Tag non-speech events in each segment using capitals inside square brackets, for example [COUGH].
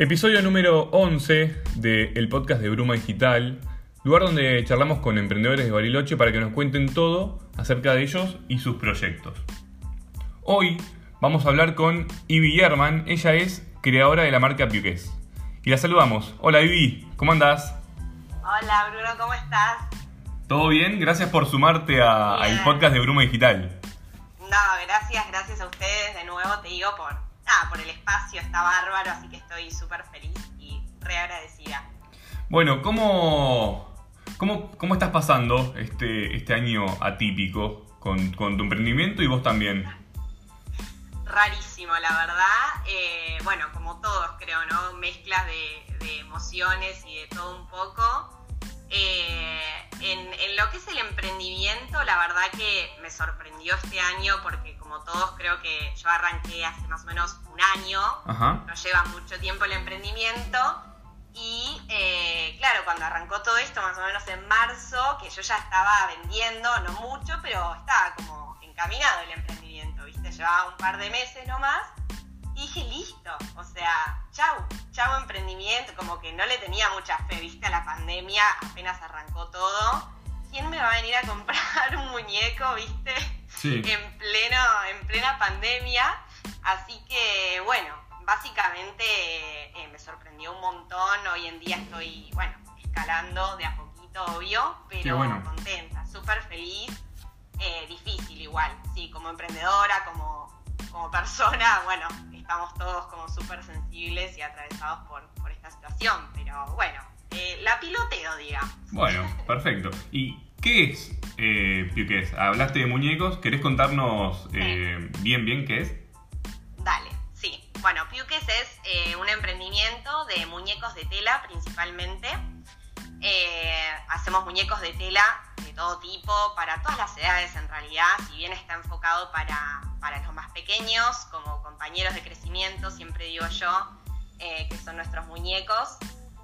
Episodio número 11 del podcast de Bruma Digital, lugar donde charlamos con emprendedores de Bariloche para que nos cuenten todo acerca de ellos y sus proyectos. Hoy vamos a hablar con Ivy Yerman, ella es creadora de la marca Piuques. Y la saludamos. Hola Ivy, ¿cómo andás? Hola Bruno, ¿cómo estás? ¿Todo bien? Gracias por sumarte al podcast de Bruma Digital. No, gracias, gracias a ustedes de nuevo, te digo, por, por el espacio, está bárbaro, así que estoy súper feliz y re agradecida. Bueno, ¿cómo, cómo, cómo estás pasando este, este año atípico con, con tu emprendimiento y vos también? Rarísimo, la verdad. Eh, bueno, como todos creo, ¿no? Mezclas de, de emociones y de todo un poco. Eh, en, lo que es el emprendimiento, la verdad que me sorprendió este año porque como todos creo que yo arranqué hace más o menos un año, no lleva mucho tiempo el emprendimiento. Y eh, claro, cuando arrancó todo esto, más o menos en marzo, que yo ya estaba vendiendo, no mucho, pero estaba como encaminado el emprendimiento, ¿viste? Llevaba un par de meses nomás y dije, listo, o sea, chau, chau emprendimiento, como que no le tenía mucha fe, viste, a la pandemia, apenas arrancó todo. ¿Quién me va a venir a comprar [LAUGHS] un muñeco, viste? En, pleno, en plena pandemia. Así que, bueno, básicamente eh, me sorprendió un montón. Hoy en día estoy, bueno, escalando de a poquito, obvio, pero contenta, súper feliz. Eh, difícil igual, sí, como emprendedora, como, como persona, bueno, estamos todos como súper sensibles y atravesados por, esta situación, pero bueno, eh, la piloteo, digamos. Bueno, [LAUGHS] perfecto. ¿Y qué es eh, Piuques? Hablaste de muñecos, ¿querés contarnos eh, bien, bien qué es? Dale, sí. Bueno, Piuques es eh, un emprendimiento de muñecos de tela principalmente. hacemos muñecos de tela de todo tipo, para todas las edades en realidad, si bien está enfocado para, para los más pequeños, como compañeros de crecimiento, siempre digo yo, eh, que son nuestros muñecos.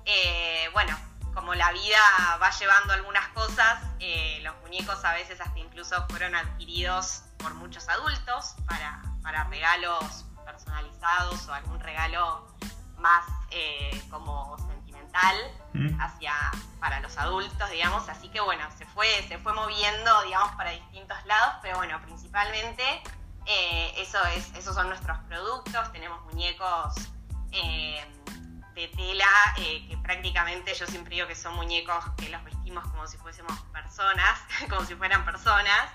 Eh, bueno, como la vida va llevando algunas cosas, eh, los muñecos a veces hasta incluso fueron adquiridos por muchos adultos para, para regalos personalizados o algún regalo más como sentimental mm. hacia para los adultos, digamos. Así que bueno, se fue, se fue moviendo, digamos, para distintos lados, pero bueno, principalmente eh, eso es, esos son nuestros productos. Tenemos muñecos eh, de tela eh, que prácticamente yo siempre digo que son muñecos que los vestimos como si fuésemos personas, [LAUGHS] como si fueran personas.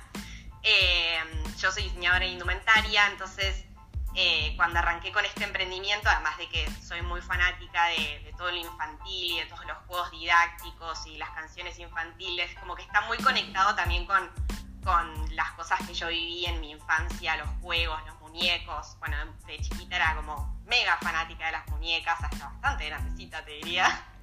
yo soy diseñadora indumentaria, entonces cuando arranqué con este emprendimiento, además de que soy muy fanática de, de, todo lo infantil y de todos los juegos didácticos y las canciones infantiles, como que está muy conectado también con con las cosas que yo viví en mi infancia, los juegos, los muñecos. Bueno, de chiquita era como mega fanática de las muñecas, hasta bastante grandecita te diría. [LAUGHS]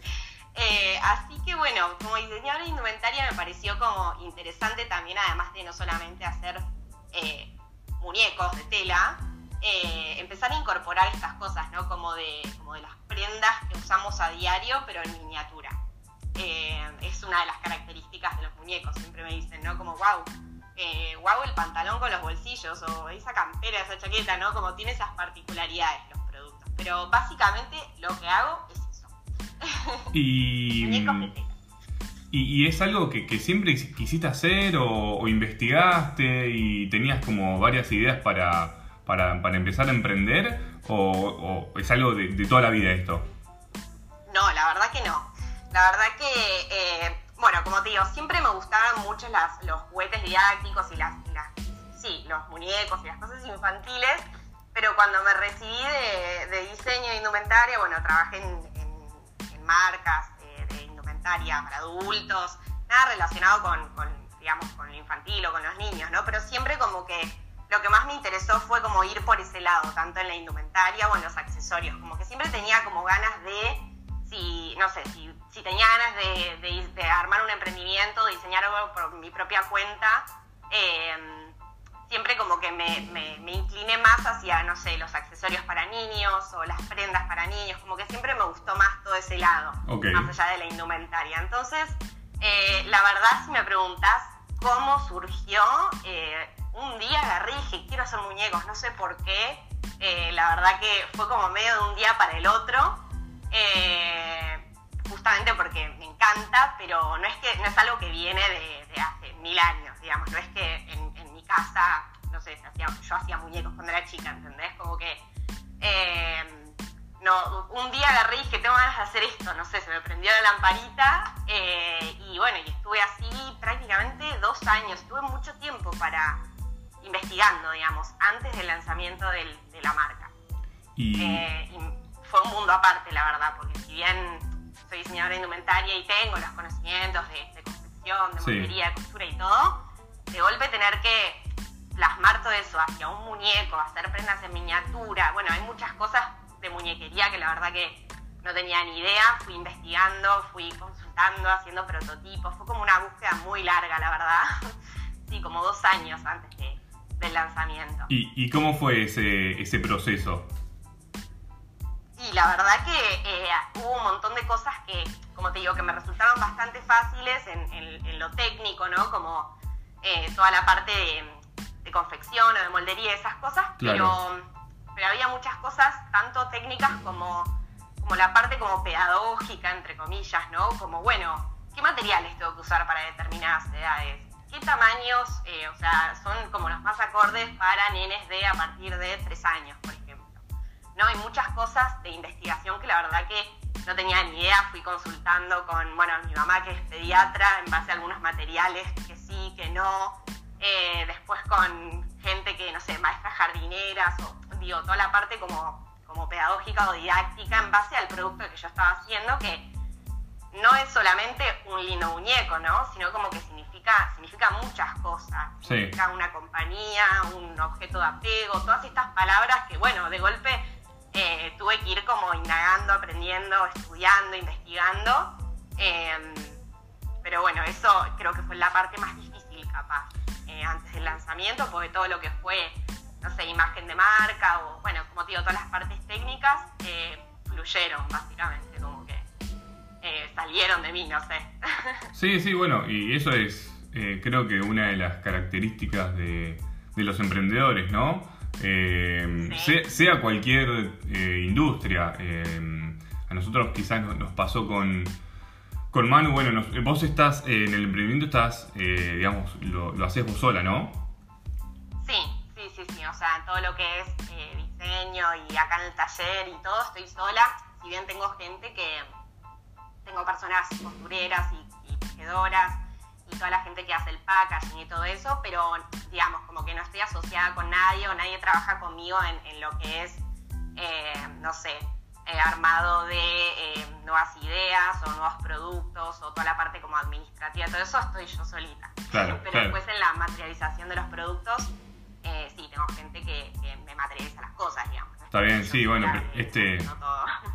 Eh, así que bueno, como diseñadora indumentaria me pareció como interesante también, además de no solamente hacer eh, muñecos de tela, eh, empezar a incorporar estas cosas, ¿no? Como de, como de las prendas que usamos a diario, pero en miniatura. es una de las características de los muñecos, siempre me dicen, ¿no? Como, wow, eh, wow, el pantalón con los bolsillos o esa campera, esa chaqueta, ¿no? Como tiene esas particularidades los productos. Pero básicamente lo que hago es eso. [LAUGHS] Y, y, es algo que, siempre quisiste hacer o, investigaste y tenías como varias ideas para, para, empezar a emprender o, es algo de, toda la vida esto? No, la verdad que no. La verdad que... Eh, como te digo, siempre me gustaban mucho los juguetes didácticos y las, sí, los muñecos y las cosas infantiles, pero cuando me recibí de, diseño de indumentaria, bueno, trabajé en, marcas de, indumentaria para adultos, nada relacionado con, digamos, con lo infantil o con los niños, ¿no? Pero siempre como que lo que más me interesó fue como ir por ese lado, tanto en la indumentaria o en los accesorios, como que siempre tenía como ganas de si, no sé, si, tenía ganas de, armar un emprendimiento, de diseñar algo por mi propia cuenta, em, siempre como que me, me, incliné más hacia, no sé, los accesorios para niños o las prendas para niños, como que siempre me gustó más todo ese lado, más allá de la indumentaria. Entonces, eh, la verdad, si me preguntas cómo surgió, eh, un día agarré y dije, quiero hacer muñecos, no sé por qué, eh, la verdad que fue como medio de un día para el otro, Eh, justamente porque me encanta, pero no es que no es algo que viene de, hace mil años, digamos, no es que en, mi casa, no sé, yo hacía muñecos cuando era chica, ¿entendés? Como que eh, no, un día agarré y dije, tengo ganas de hacer esto, no sé, se me prendió la lamparita eh, y bueno, y estuve así prácticamente dos años, tuve mucho tiempo para investigando, digamos, antes del lanzamiento de la marca. Eh, y... fue un mundo aparte, la verdad, porque si bien soy diseñadora indumentaria y tengo los conocimientos de, de confección, de montería, de costura y todo, de golpe tener que plasmar todo eso hacia un muñeco, hacer prendas en miniatura, bueno, hay muchas cosas de muñequería que la verdad que no tenía ni idea, fui investigando, fui consultando, haciendo prototipos, fue como una búsqueda muy larga, la verdad, [LAUGHS] sí, como dos años antes del lanzamiento. ¿Y, cómo fue ese, ese proceso? Y la verdad que eh, hubo un montón de cosas que, como te digo, que me resultaron bastante fáciles en, lo técnico, ¿no? Como eh, toda la parte de, confección o de moldería, esas cosas, pero pero había muchas cosas, tanto técnicas como, como la parte como pedagógica, entre comillas, ¿no? Como, bueno, ¿qué materiales tengo que usar para determinadas edades? ¿Qué tamaños, eh, o sea, son como los más acordes para nenes de a partir de tres años, por ejemplo? ¿No? Hay muchas cosas de investigación que la verdad que no tenía ni idea, fui consultando con, bueno, mi mamá que es pediatra, en base a algunos materiales que sí, que no, eh, después con gente que, no sé, maestras jardineras o digo, toda la parte como, como pedagógica o didáctica en base al producto que yo estaba haciendo, que no es solamente un lindo muñeco, ¿no? Sino como que significa, significa muchas cosas. Significa una compañía, un objeto de apego, todas estas palabras que, bueno, de golpe eh, tuve que ir como indagando, aprendiendo, estudiando, investigando. Em, pero bueno, eso creo que fue la parte más difícil capaz eh, antes del lanzamiento, porque todo lo que fue no sé, imagen de marca o, bueno, como te digo, todas las partes técnicas eh, fluyeron básicamente, como que salieron de mí, no sé. [LAUGHS] Sí, sí, bueno, y eso es creo que una de las características de, los emprendedores, ¿no? Sea, cualquier industria. a nosotros quizás nos, pasó con, con Manu, bueno, vos estás en el emprendimiento, estás, digamos, lo, lo haces vos sola, ¿no? o sea, todo lo que es eh, diseño y acá en el taller y todo, estoy sola. Si bien tengo gente que, tengo personas costureras y, tejedoras toda la gente que hace el packaging y todo eso, pero digamos, como que no estoy asociada con nadie o nadie trabaja conmigo en, lo que es, eh, no sé, eh, armado de nuevas ideas o nuevos productos o toda la parte como administrativa, todo eso estoy yo solita. Claro, [LAUGHS] pero después en la materialización de los productos eh, sí, tengo gente que, me materializa las cosas, digamos. Está bien, sí, bueno, este... [LAUGHS]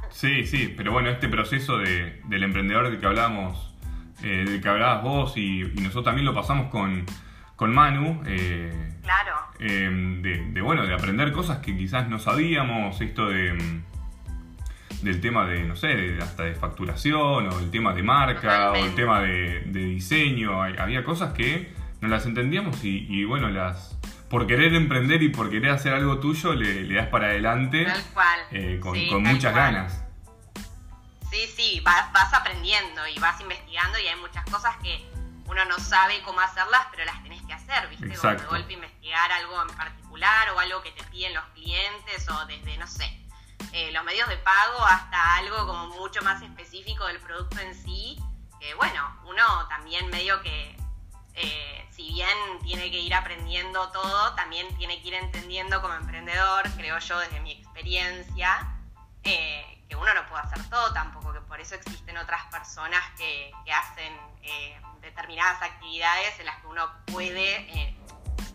Sí, sí, pero bueno, este proceso de, del emprendedor del que hablábamos, eh, del que hablabas vos y, nosotros también lo pasamos con, con Manu. Eh, claro. Em, de, bueno, de aprender cosas que quizás no sabíamos, esto de em, del tema de, no sé, hasta de facturación, o el tema de marca, o el tema de, diseño. Había cosas que no las entendíamos y bueno, las, por querer emprender y por querer hacer algo tuyo, le, das para adelante. Eh, con, muchas ganas. Sí, vas, vas aprendiendo y vas investigando y hay muchas cosas que uno no sabe cómo hacerlas, pero las tenés que hacer, ¿viste? Exacto. Como de golpe investigar algo en particular o algo que te piden los clientes o desde, no sé, eh, los medios de pago hasta algo como mucho más específico del producto en sí, que bueno, uno también medio que eh, si bien tiene que ir aprendiendo todo, también tiene que ir entendiendo como emprendedor, creo yo desde mi experiencia, eh, que uno no puede hacer todo tampoco, que por eso existen otras personas que, hacen eh, determinadas actividades en las que uno puede,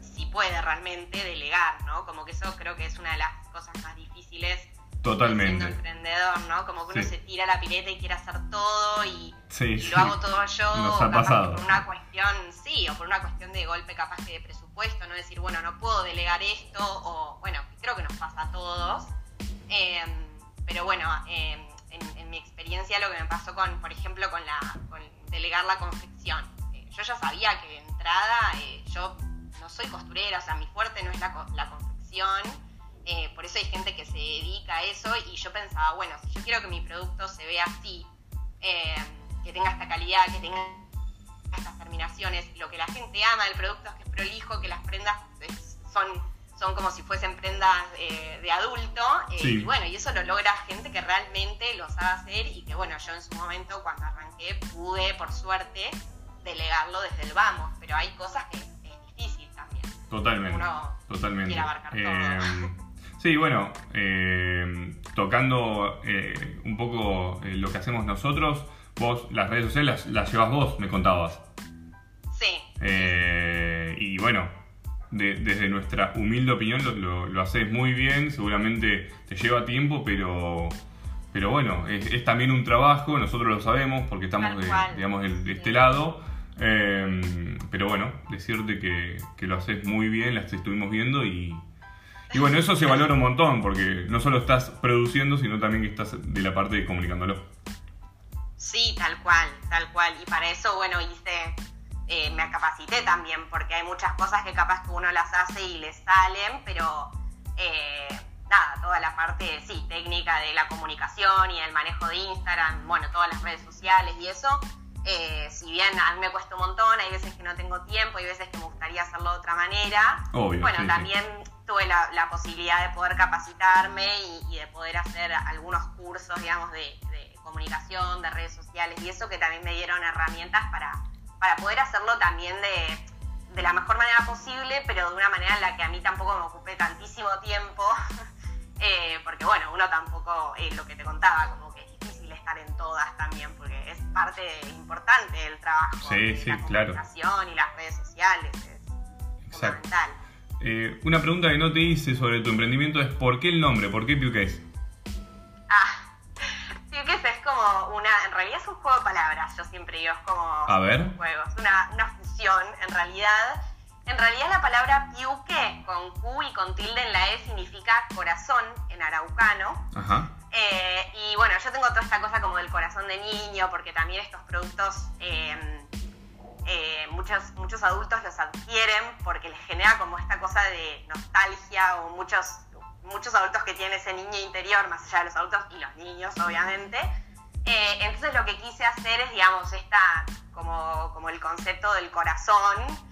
si puede realmente, delegar, ¿no? Como que eso creo que es una de las cosas más difíciles Totalmente. Siendo emprendedor, ¿no? Como que uno se tira la pileta y quiere hacer todo y, lo hago todo yo. Nos ha pasado. Por una cuestión, sí, o por una cuestión de golpe capaz que de presupuesto, no decir, bueno, no puedo delegar esto, o bueno, creo que nos pasa a todos. Em, pero bueno, em, en, mi experiencia lo que me pasó con, por ejemplo, con delegar la confección. Eh, yo ya sabía que de entrada eh, yo no soy costurera, o sea, mi fuerte no es la, la confección eh, por eso hay gente que se dedica a eso y yo pensaba, bueno, si yo quiero que mi producto se vea así, eh, que tenga esta calidad, que tenga estas terminaciones, lo que la gente ama del producto es que es prolijo, que las prendas son, son como si fuesen prendas eh, de adulto, y bueno, y eso lo logra gente que realmente lo sabe hacer y que bueno, yo en su momento cuando arranqué pude, por suerte, delegarlo desde el vamos, pero hay cosas que es difícil también. Totalmente. totalmente. Sí, bueno, eh, tocando eh, un poco eh, lo que hacemos nosotros, vos las redes sociales las, llevas vos, me contabas. Sí. y bueno, desde nuestra humilde opinión lo, haces muy bien, seguramente te lleva tiempo, pero, pero bueno, es, también un trabajo, nosotros lo sabemos porque estamos de, digamos, de, este lado. pero bueno, decirte que, que lo haces muy bien, las estuvimos viendo y, y bueno, eso se valora un montón, porque no solo estás produciendo, sino también que estás de la parte de comunicándolo. Sí, tal cual, tal cual. Y para eso, bueno, hice, eh, me capacité también, porque hay muchas cosas que capaz que uno las hace y le salen, pero eh, nada, toda la parte, sí, técnica de la comunicación y el manejo de Instagram, bueno, todas las redes sociales y eso, eh, si bien a mí me cuesta un montón, hay veces que no tengo tiempo, hay veces que me gustaría hacerlo de otra manera. bueno, también tuve la, posibilidad de poder capacitarme y, de poder hacer algunos cursos, digamos, de, comunicación, de redes sociales y eso que también me dieron herramientas para, para poder hacerlo también de, de la mejor manera posible, pero de una manera en la que a mí tampoco me ocupé tantísimo tiempo. [LAUGHS] Eh, porque bueno, uno tampoco, eh, lo que te contaba, como en todas también, porque es parte importante del trabajo. Sí, sí, la comunicación y las redes sociales. Es fundamental. Eh, una pregunta que no te hice sobre tu emprendimiento es ¿por qué el nombre? ¿Por qué Piuques? Es un juego de palabras, yo siempre digo, es como A ver. un juego, es una, una fusión en realidad. En realidad la palabra piuque con Q y con tilde en la E significa corazón en araucano. Ajá. Eh, y bueno, yo tengo toda esta cosa como del corazón de niño, porque también estos productos em, eh, muchos, muchos adultos los adquieren porque les genera como esta cosa de nostalgia o muchos, muchos adultos que tienen ese niño interior, más allá de los adultos y los niños, obviamente. Eh, entonces lo que quise hacer es, digamos, esta, como, como el concepto del corazón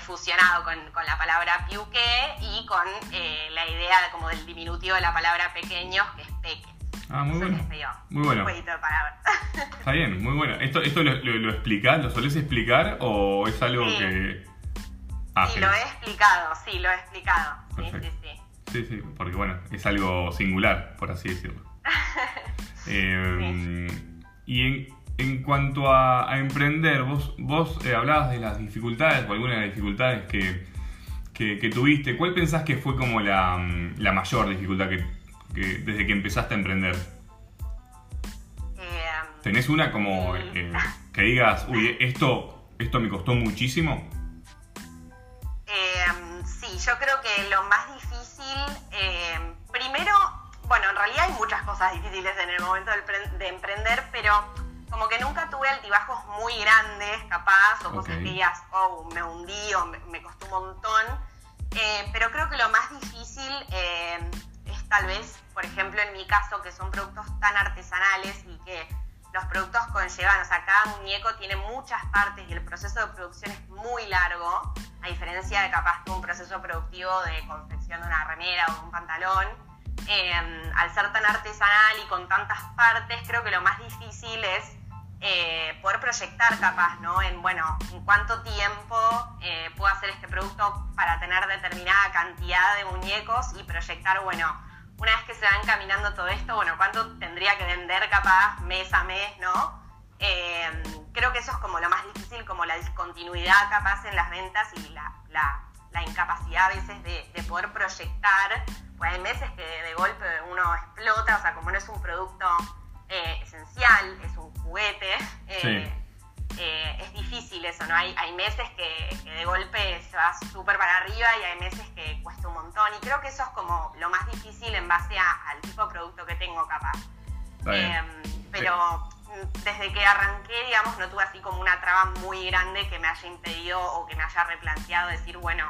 fusionado con, con, la palabra piuque y con la idea de, como del diminutivo de la palabra pequeños, que es peque. Ah, muy bueno. Muy bueno. Un de palabras. [LAUGHS] Está bien, muy bueno. ¿Esto, esto lo, lo, lo explicás, lo solés explicar o es algo que...? Ah, sí, lo he explicado, sí, lo he explicado. Sí, sí, sí. Sí, sí, porque bueno, es algo singular, por así decirlo. [LAUGHS] Em, y en, en, cuanto a, a, emprender, vos, vos eh, hablabas de las dificultades o algunas de las dificultades que, que, que, tuviste. ¿Cuál pensás que fue como la, la mayor dificultad que, desde que empezaste a emprender? Eh, ¿Tenés una como eh, que digas, uy, esto, esto me costó muchísimo? Eh, sí, yo creo que lo más difícil, primero, bueno, en realidad hay muchas cosas difíciles en el momento de, emprender, pero como que nunca tuve altibajos muy grandes, capaz, o cosas que digas, oh, me hundí o me, costó un montón. pero creo que lo más difícil tal vez, por ejemplo, en mi caso, que son productos tan artesanales y que los productos conllevan, o sea, cada muñeco tiene muchas partes y el proceso de producción es muy largo, a diferencia de capaz que un proceso productivo de confección de una remera o de un pantalón. Em, al ser tan artesanal y con tantas partes, creo que lo más difícil es eh, poder proyectar capaz, ¿no? En, bueno, en cuánto tiempo eh, puedo hacer este producto para tener determinada cantidad de muñecos y proyectar, bueno, una vez que se va encaminando todo esto, bueno, ¿cuánto tendría que vender capaz mes a mes, no? Eh, creo que eso es como lo más difícil, como la discontinuidad capaz en las ventas y la, incapacidad a veces de, poder proyectar. Pues hay meses que de golpe uno explota, o sea, como no es un producto eh, esencial, es un juguete. Eh, eh, es difícil eso, ¿no? Hay, hay meses que, de golpe se va súper para arriba y hay meses que cuesta un montón. Y creo que eso es como lo más difícil en base al tipo de producto que tengo capaz. Em, pero desde que arranqué, digamos, no tuve así como una traba muy grande que me haya impedido o que me haya replanteado decir, bueno,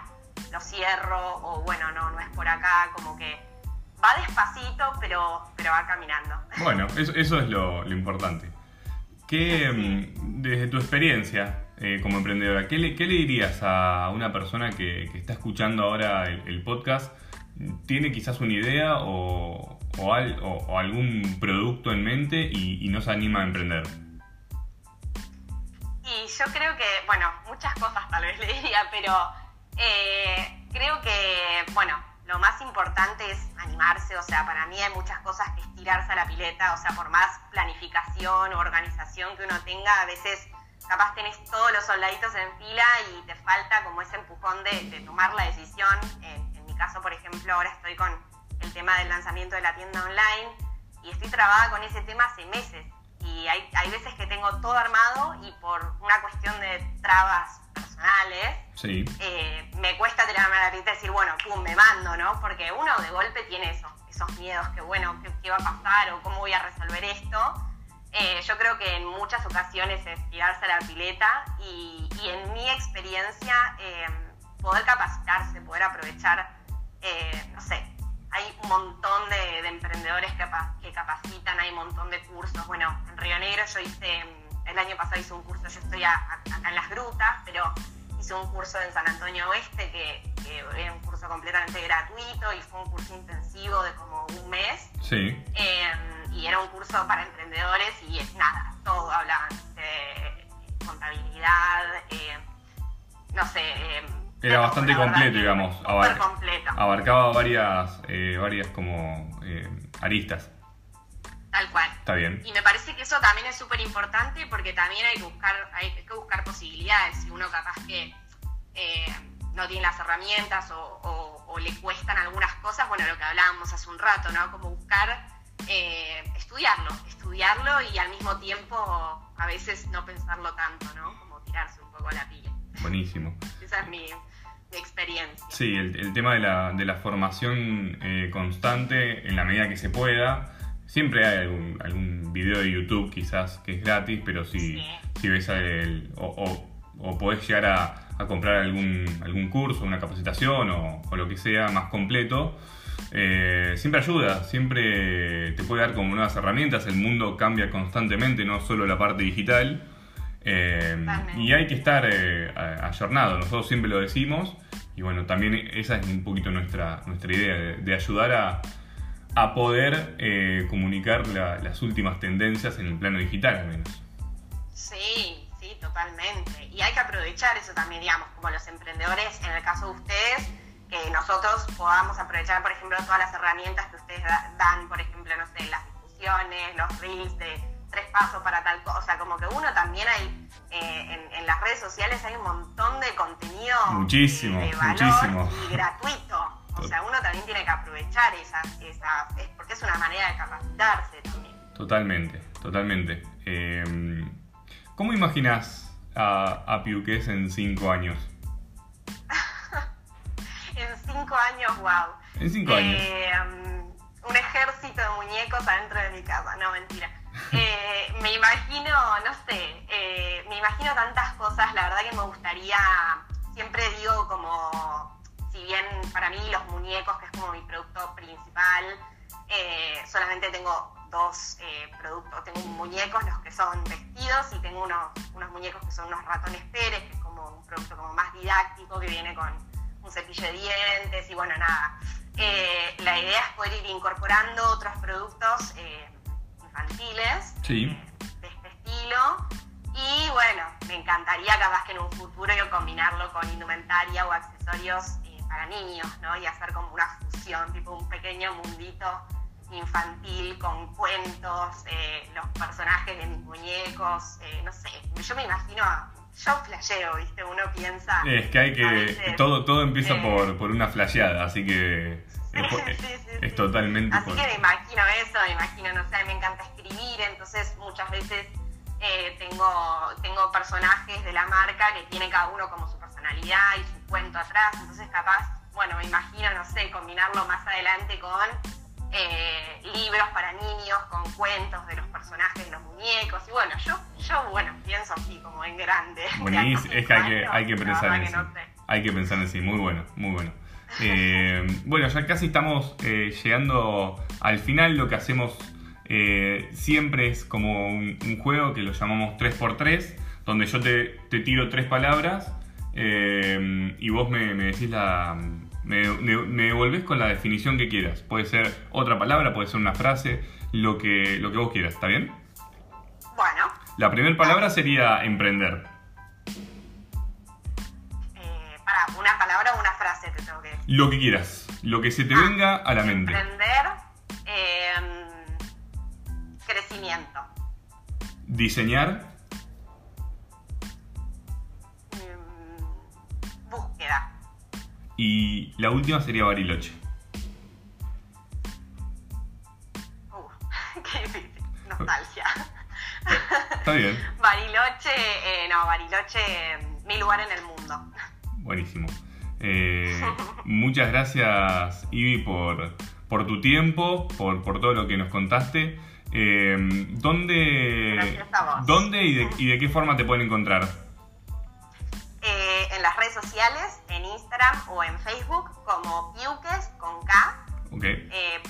lo cierro o bueno, no, no es por acá, como que va despacito, pero, pero va caminando. [LAUGHS] Bueno, eso, eso es lo, lo importante. ¿Qué, mm, desde tu experiencia eh, como emprendedora, ¿qué le, qué le, dirías a una persona que, que está escuchando ahora el, el, podcast? ¿Tiene quizás una idea o, o, al, o algún producto en mente y, no se anima a emprender? Y yo creo que, bueno, muchas cosas tal vez [LAUGHS] le diría, pero eh, creo que, bueno, lo más importante es animarse, o sea, para mí hay muchas cosas que estirarse a la pileta, o sea, por más planificación o organización que uno tenga, a veces capaz tenés todos los soldaditos en fila y te falta como ese empujón de, tomar la decisión. Mi caso, por ejemplo, ahora estoy con el tema del lanzamiento de la tienda online y estoy trabada con ese tema hace meses. Y hay, hay veces que tengo todo armado y por una cuestión de trabas personales, sí. eh, me cuesta tirarme a la y decir, bueno, pum, me mando, ¿no? Porque uno de golpe tiene eso, esos miedos, que bueno, ¿qué, qué va a pasar o cómo voy a resolver esto? Eh, yo creo que en muchas ocasiones es tirarse a la pileta y, y en mi experiencia eh, poder capacitarse, poder aprovechar, eh, no sé, hay un montón de, de emprendedores que, que, capacitan, hay un montón de cursos. Bueno, en Río Negro yo hice, el año pasado hice un curso, yo estoy a, a, acá en las grutas, pero hice un curso en San Antonio Oeste que, que, era un curso completamente gratuito y fue un curso intensivo de como un mes. Sí. Eh, y era un curso para emprendedores y es nada, todo hablaban de contabilidad, eh, no sé. Era bastante completo, digamos. Abar. Abarcaba varias, eh, varias como eh, aristas. Tal cual. Está bien. Y me parece que eso también es súper importante porque también hay que buscar, hay que buscar posibilidades. Si uno capaz que eh, no tiene las herramientas o, o, o, le cuestan algunas cosas, bueno, lo que hablábamos hace un rato, ¿no? Como buscar eh, estudiarlo, estudiarlo y al mismo tiempo a veces no pensarlo tanto, ¿no? Como tirarse un poco a la pila. Buenísimo. Esa es mi, mi experiencia. Sí, el, el, tema de la, de la formación eh, constante en la medida que se pueda. Siempre hay algún, algún video de YouTube quizás que es gratis, pero si, sí. si ves el, o, o, o, podés llegar a, a, comprar algún, algún curso, una capacitación o, o lo que sea más completo, eh, siempre ayuda, siempre te puede dar como nuevas herramientas. El mundo cambia constantemente, no solo la parte digital. Eh, y hay que estar eh, ayornado, nosotros siempre lo decimos. Y bueno, también esa es un poquito nuestra, nuestra idea, de, de ayudar a, a poder eh, comunicar la, las últimas tendencias en el plano digital al menos. Sí, sí, totalmente. Y hay que aprovechar eso también, digamos, como los emprendedores, en el caso de ustedes, que nosotros podamos aprovechar, por ejemplo, todas las herramientas que ustedes dan, por ejemplo, no sé, las discusiones, los reels de tres pasos para tal cosa, o sea, como que uno también hay, eh, en, en, las redes sociales hay un montón de contenido muchísimo, de, de valor muchísimo. y gratuito. O sea, uno también tiene que aprovechar esas, esas es porque es una manera de capacitarse también. Totalmente, totalmente. Eh, ¿Cómo imaginas a, a Piuques en cinco años? [LAUGHS] en cinco años, wow. En cinco años. Eh, um, un ejército de muñecos adentro de mi casa, no, mentira. Eh, me imagino, no sé, eh, me imagino tantas cosas, la verdad que me gustaría, siempre digo como, si bien para mí los muñecos, que es como mi producto principal, eh, solamente tengo dos productos, tengo muñecos, los que son vestidos, y tengo unos, unos muñecos que son unos ratones Pérez, que es como un producto como más didáctico, que viene con un cepillo de dientes, y bueno, nada. La idea es poder ir incorporando otros productos infantiles sí. de este estilo. Y bueno, me encantaría capaz que en un futuro yo combinarlo con indumentaria o accesorios eh, para niños, ¿no? Y hacer como una fusión, tipo un pequeño mundito infantil con cuentos, eh, los personajes de mis muñecos, eh, no sé, yo me imagino, yo flasheo, ¿viste? Uno piensa... Es que hay que... Veces, todo, todo empieza por, por una flasheada, así que... [LAUGHS] Sí, es, sí, sí, es totalmente... Así que me imagino eso, me imagino, no sé, me encanta escribir, entonces muchas veces eh, tengo, tengo personajes de la marca que tiene cada uno como su personalidad y su cuento atrás, entonces capaz, bueno, me imagino, no sé, combinarlo más adelante con eh, libros para niños, con cuentos de los personajes de los muñecos, y bueno, yo, yo bueno, pienso así, como en grande. [LAUGHS] Buenísimo, es que hay que, hay que pensar en no Hay que pensar en sí, muy bueno, muy bueno. Eh, bueno, ya casi estamos eh, llegando al final. Lo que hacemos eh, siempre es como un, juego que lo llamamos 3x3, donde yo te, tiro tres palabras y vos me, decís la. Me, me, devolvés con la definición que quieras. Puede ser otra palabra, puede ser una frase, lo que, lo que vos quieras, ¿está bien? Bueno. La primera palabra sería emprender. Lo que quieras, lo que se te ah, venga a la mente. Emprender, em, crecimiento. Diseñar. Em, búsqueda. Y la última sería Bariloche. Uh, [LAUGHS] qué difícil. Nostalgia. [LAUGHS] Está bien. Bariloche, eh, no, Bariloche, mi lugar en el mundo. Buenísimo. Eh, [LAUGHS] muchas gracias, Ivy, por, por tu tiempo, por, por, todo lo que nos contaste. Eh, ¿Dónde, ¿dónde y de, y de, qué forma te pueden encontrar? Eh, en las redes sociales, en Instagram o en Facebook, como Piuques con K.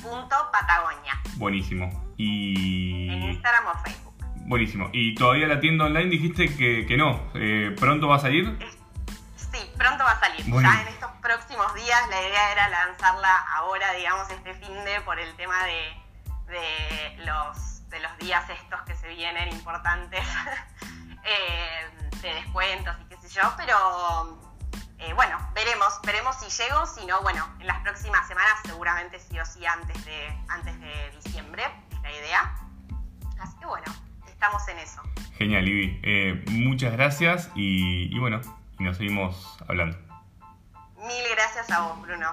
punto Patagonia. Buenísimo. Y... En Instagram o Facebook. Buenísimo. ¿Y todavía la tienda online dijiste que, que no? ¿Pronto va a salir? Pronto va a salir. Ya en estos próximos días la idea era lanzarla ahora, digamos, este fin de por el tema de, los, de los días estos que se vienen importantes [LAUGHS] eh, de descuentos y qué sé yo, pero eh, bueno, veremos, veremos si llego, si no, bueno, en las próximas semanas seguramente sí o sí antes de, antes de diciembre, es la idea. Así que bueno, estamos en eso. Genial, Ivy. Eh, muchas gracias y bueno, y nos seguimos hablando. Mil gracias a vos, Bruno.